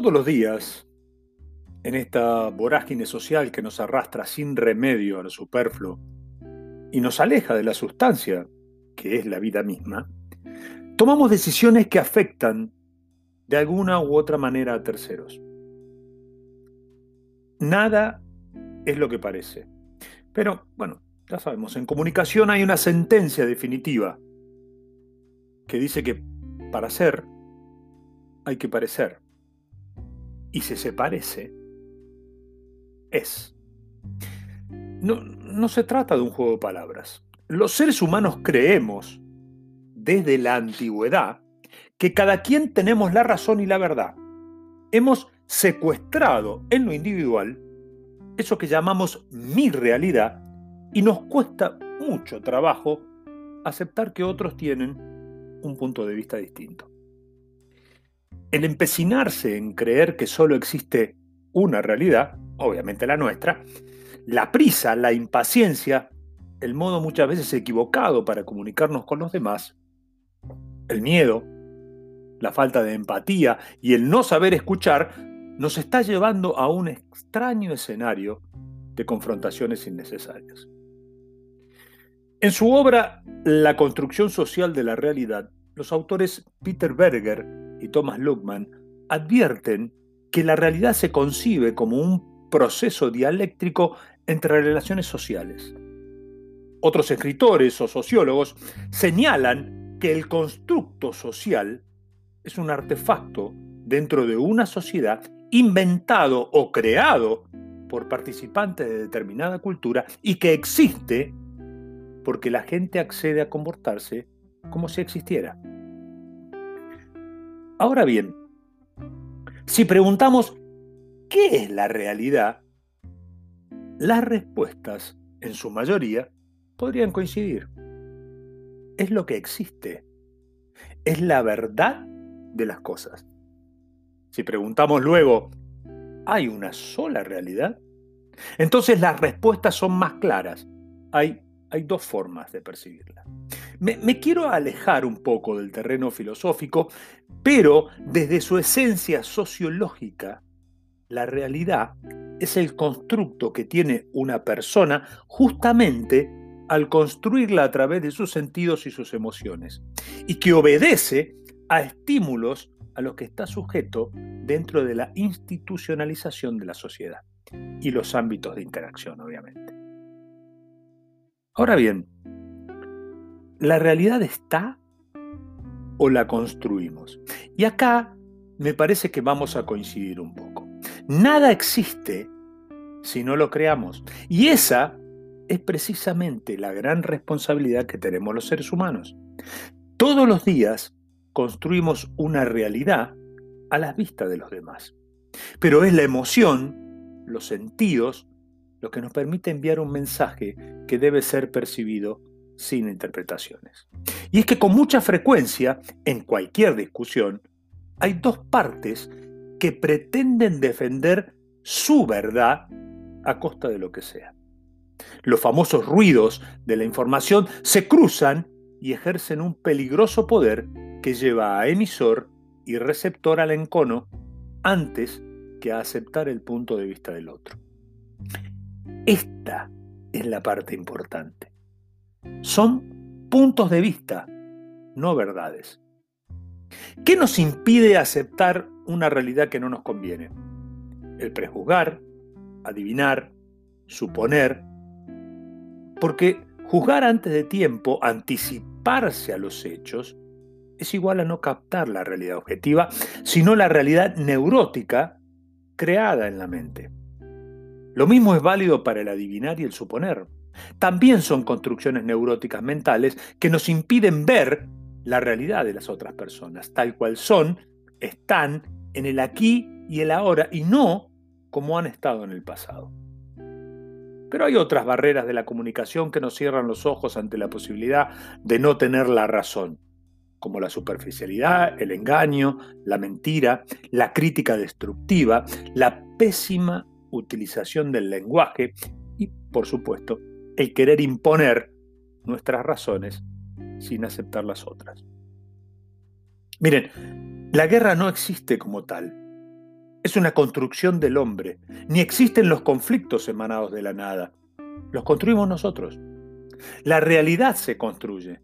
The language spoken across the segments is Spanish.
Todos los días, en esta vorágine social que nos arrastra sin remedio a lo superfluo y nos aleja de la sustancia, que es la vida misma, tomamos decisiones que afectan de alguna u otra manera a terceros. Nada es lo que parece. Pero, bueno, ya sabemos, en comunicación hay una sentencia definitiva que dice que para ser hay que parecer. Y se parece, es. No, no se trata de un juego de palabras. Los seres humanos creemos, desde la antigüedad, que cada quien tenemos la razón y la verdad. Hemos secuestrado en lo individual eso que llamamos mi realidad y nos cuesta mucho trabajo aceptar que otros tienen un punto de vista distinto. El empecinarse en creer que solo existe una realidad, obviamente la nuestra, la prisa, la impaciencia, el modo muchas veces equivocado para comunicarnos con los demás, el miedo, la falta de empatía y el no saber escuchar nos está llevando a un extraño escenario de confrontaciones innecesarias. En su obra La construcción social de la realidad, los autores Peter Berger y Thomas Luckman advierten que la realidad se concibe como un proceso dialéctrico entre relaciones sociales. Otros escritores o sociólogos señalan que el constructo social es un artefacto dentro de una sociedad inventado o creado por participantes de determinada cultura y que existe porque la gente accede a comportarse como si existiera. Ahora bien, si preguntamos ¿qué es la realidad? Las respuestas, en su mayoría, podrían coincidir. Es lo que existe. Es la verdad de las cosas. Si preguntamos luego, ¿hay una sola realidad? Entonces las respuestas son más claras. Hay, hay dos formas de percibirla. Me, quiero alejar un poco del terreno filosófico, pero desde su esencia sociológica, la realidad es el constructo que tiene una persona justamente al construirla a través de sus sentidos y sus emociones, y que obedece a estímulos a los que está sujeto dentro de la institucionalización de la sociedad y los ámbitos de interacción, obviamente. Ahora bien, ¿la realidad está o la construimos? Y acá me parece que vamos a coincidir un poco. Nada existe si no lo creamos. Y esa es precisamente la gran responsabilidad que tenemos los seres humanos. Todos los días construimos una realidad a la vista de los demás. Pero es la emoción, los sentidos, lo que nos permite enviar un mensaje que debe ser percibido sin interpretaciones. Y es que con mucha frecuencia, en cualquier discusión, hay dos partes que pretenden defender su verdad a costa de lo que sea. Los famosos ruidos de la información se cruzan y ejercen un peligroso poder que lleva a emisor y receptor al encono antes que a aceptar el punto de vista del otro. Esta es la parte importante. Son puntos de vista, no verdades. ¿Qué nos impide aceptar una realidad que no nos conviene? El prejuzgar, adivinar, suponer. Porque juzgar antes de tiempo, anticiparse a los hechos, es igual a no captar la realidad objetiva, sino la realidad neurótica creada en la mente. Lo mismo es válido para el adivinar y el suponer. También son construcciones neuróticas mentales que nos impiden ver la realidad de las otras personas, tal cual son, están en el aquí y el ahora y no como han estado en el pasado. Pero hay otras barreras de la comunicación que nos cierran los ojos ante la posibilidad de no tener la razón como la superficialidad, el engaño, la mentira, la crítica destructiva, la pésima utilización del lenguaje y, por supuesto, el querer imponer nuestras razones sin aceptar las otras. Miren, la guerra no existe como tal. es una construcción del hombre, ni existen los conflictos emanados de la nada. Los construimos nosotros. La realidad se construye,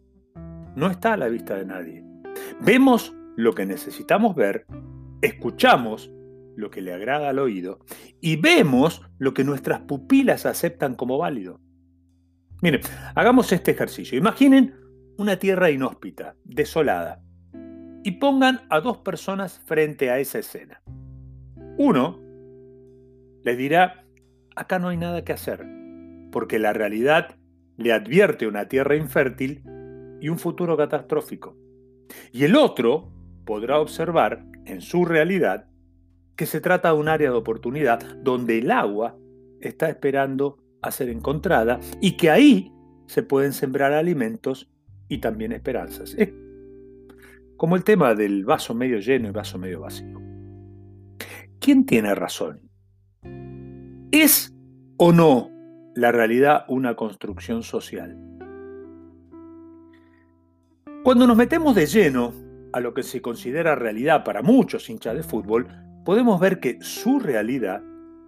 no está a la vista de nadie. Vemos lo que necesitamos ver, escuchamos lo que le agrada al oído y vemos lo que nuestras pupilas aceptan como válido. Miren, hagamos este ejercicio. Imaginen una tierra inhóspita, desolada, y pongan a dos personas frente a esa escena. Uno le dirá, acá no hay nada que hacer, porque la realidad le advierte una tierra infértil y un futuro catastrófico. Y el otro podrá observar en su realidad que se trata de un área de oportunidad donde el agua está esperando a ser encontrada y que ahí se pueden sembrar alimentos y también esperanzas. Es como el tema del vaso medio lleno y vaso medio vacío. ¿Quién tiene razón? ¿Es o no la realidad una construcción social? Cuando nos metemos de lleno a lo que se considera realidad para muchos hinchas de fútbol, podemos ver que su realidad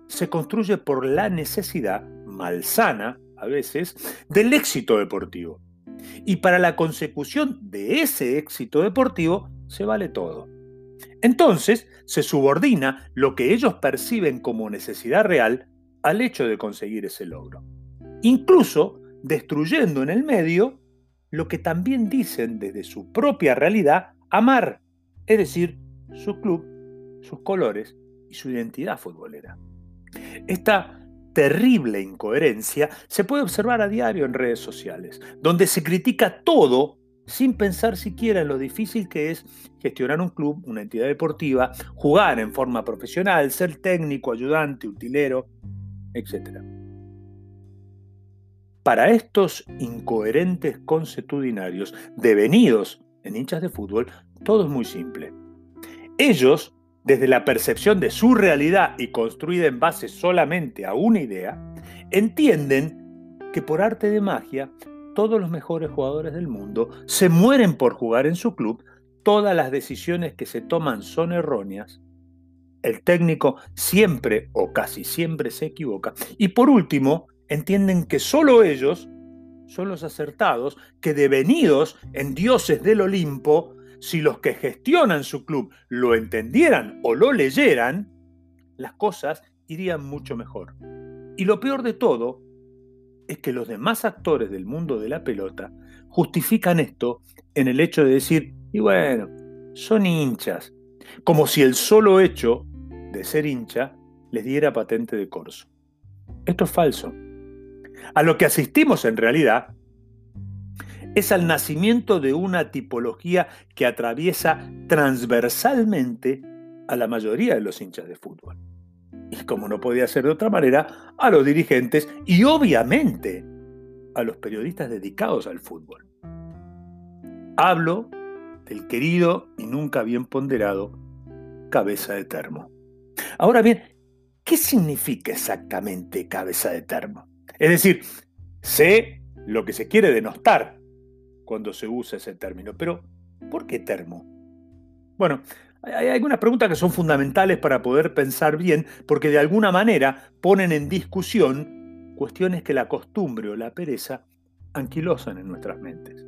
se construye por la necesidad malsana, a veces, del éxito deportivo. Y para la consecución de ese éxito deportivo se vale todo. Entonces se subordina lo que ellos perciben como necesidad real al hecho de conseguir ese logro. Incluso destruyendo en el medio lo que también dicen desde su propia realidad amar, es decir, su club, sus colores y su identidad futbolera. Esta terrible incoherencia se puede observar a diario en redes sociales, donde se critica todo sin pensar siquiera en lo difícil que es gestionar un club, una entidad deportiva, jugar en forma profesional, ser técnico, ayudante, utilero, etc. Para estos incoherentes consuetudinarios devenidos en hinchas de fútbol, todo es muy simple. Ellos, desde la percepción de su realidad y construida en base solamente a una idea, entienden que por arte de magia todos los mejores jugadores del mundo se mueren por jugar en su club, todas las decisiones que se toman son erróneas, el técnico siempre o casi siempre se equivoca, y por último, entienden que solo ellos son los acertados, que devenidos en dioses del Olimpo, si los que gestionan su club lo entendieran o lo leyeran, las cosas irían mucho mejor. Y lo peor de todo es que los demás actores del mundo de la pelota justifican esto en el hecho de decir, y bueno, son hinchas, como si el solo hecho de ser hincha les diera patente de corso. Esto es falso. A lo que asistimos en realidad es al nacimiento de una tipología que atraviesa transversalmente a la mayoría de los hinchas de fútbol. Y como no podía ser de otra manera, a los dirigentes y obviamente a los periodistas dedicados al fútbol. Hablo del querido y nunca bien ponderado cabeza de termo. Ahora bien, ¿qué significa exactamente cabeza de termo? Es decir, sé lo que se quiere denostar cuando se usa ese término, pero ¿por qué termo? Bueno, hay algunas preguntas que son fundamentales para poder pensar bien, porque de alguna manera ponen en discusión cuestiones que la costumbre o la pereza anquilosan en nuestras mentes.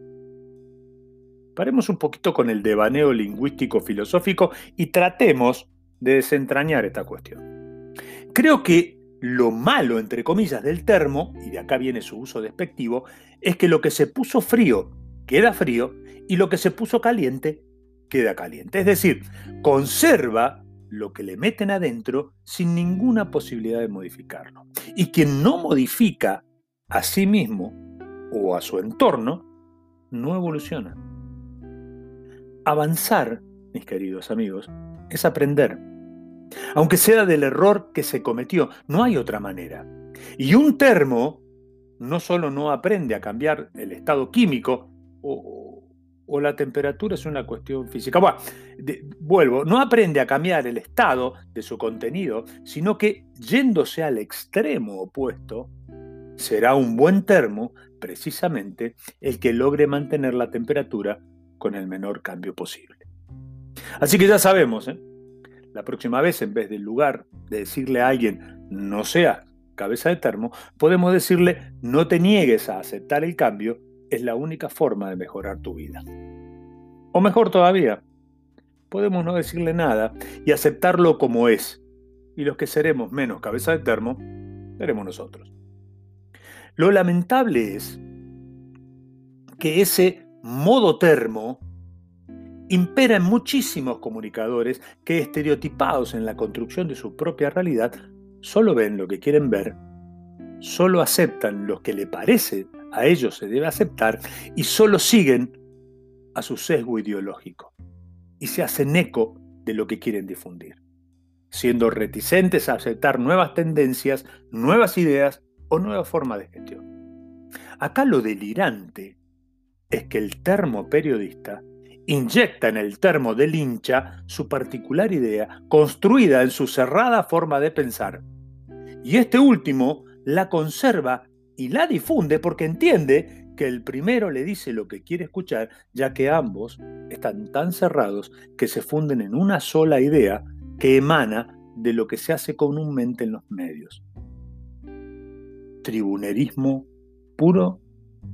Paremos un poquito con el devaneo lingüístico filosófico y tratemos de desentrañar esta cuestión. Creo que lo malo, entre comillas, del termo, y de acá viene su uso despectivo, es que lo que se puso frío queda frío y lo que se puso caliente queda caliente. Es decir, conserva lo que le meten adentro sin ninguna posibilidad de modificarlo. Y quien no modifica a sí mismo o a su entorno, no evoluciona. Avanzar, mis queridos amigos, es aprender aunque sea del error que se cometió. No hay otra manera. Y un termo no solo no aprende a cambiar el estado químico o, la temperatura es una cuestión física. Bueno, vuelvo, no aprende a cambiar el estado de su contenido, sino que yéndose al extremo opuesto, será un buen termo precisamente el que logre mantener la temperatura con el menor cambio posible. Así que ya sabemos, ¿eh? La próxima vez, en vez del lugar de decirle a alguien no sea cabeza de termo, podemos decirle no te niegues a aceptar el cambio, es la única forma de mejorar tu vida. O mejor todavía, podemos no decirle nada y aceptarlo como es. Y los que seremos menos cabeza de termo, seremos nosotros. Lo lamentable es que ese modo termo impera en muchísimos comunicadores que, estereotipados en la construcción de su propia realidad, solo ven lo que quieren ver, solo aceptan lo que le parece a ellos se debe aceptar y solo siguen a su sesgo ideológico y se hacen eco de lo que quieren difundir, siendo reticentes a aceptar nuevas tendencias, nuevas ideas o nuevas formas de gestión. Acá lo delirante es que el termo periodista inyecta en el termo del hincha su particular idea construida en su cerrada forma de pensar. Y este último la conserva y la difunde porque entiende que el primero le dice lo que quiere escuchar, ya que ambos están tan cerrados que se funden en una sola idea que emana de lo que se hace comúnmente en los medios. Tribunerismo puro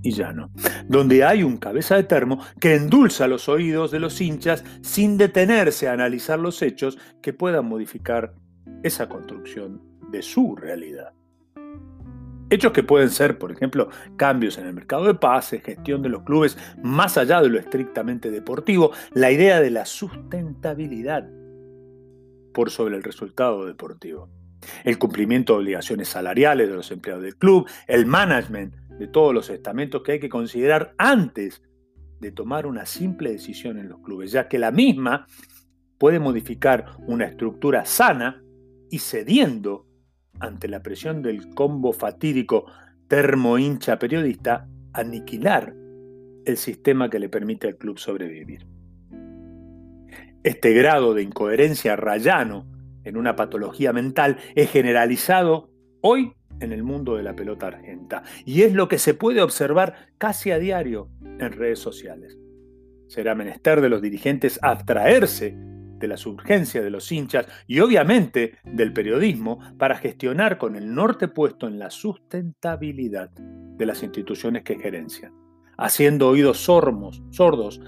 y llano, donde hay un cabeza de termo que endulza los oídos de los hinchas sin detenerse a analizar los hechos que puedan modificar esa construcción de su realidad. Hechos que pueden ser, por ejemplo, cambios en el mercado de pases, gestión de los clubes más allá de lo estrictamente deportivo, la idea de la sustentabilidad por sobre el resultado deportivo, el cumplimiento de obligaciones salariales de los empleados del club, el management de todos los estamentos que hay que considerar antes de tomar una simple decisión en los clubes, ya que la misma puede modificar una estructura sana y cediendo ante la presión del combo fatídico termo-hincha periodista, aniquilar el sistema que le permite al club sobrevivir. Este grado de incoherencia rayano en una patología mental es generalizado hoy en el mundo de la pelota argenta y es lo que se puede observar casi a diario en redes sociales. Será menester de los dirigentes abstraerse de las urgencias de los hinchas y obviamente del periodismo para gestionar con el norte puesto en la sustentabilidad de las instituciones que gerencian, haciendo oídos sordos, sordos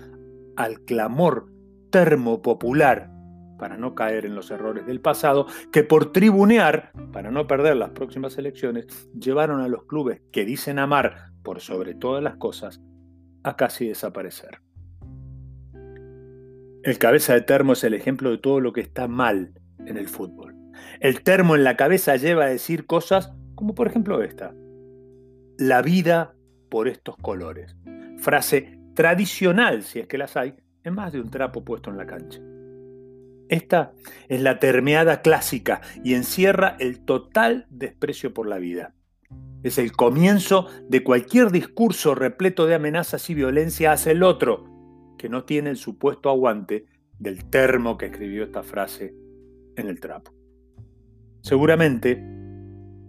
al clamor termopopular para no caer en los errores del pasado, que por tribunear, para no perder las próximas elecciones, llevaron a los clubes que dicen amar por sobre todas las cosas a casi desaparecer. El cabeza de termo es el ejemplo de todo lo que está mal en el fútbol. El termo en la cabeza lleva a decir cosas como por ejemplo esta. La vida por estos colores. Frase tradicional, si es que las hay, en más de un trapo puesto en la cancha. Esta es la termeada clásica y encierra el total desprecio por la vida. Es el comienzo de cualquier discurso repleto de amenazas y violencia hacia el otro, que no tiene el supuesto aguante del termo que escribió esta frase en el trapo. Seguramente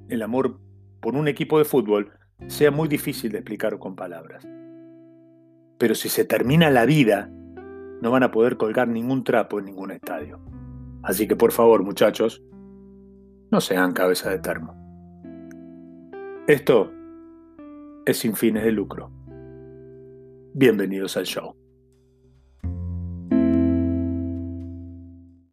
el amor por un equipo de fútbol sea muy difícil de explicar con palabras. Pero si se termina la vida, no van a poder colgar ningún trapo en ningún estadio. Así que por favor, muchachos, no sean cabeza de termo. Esto es sin fines de lucro. Bienvenidos al show.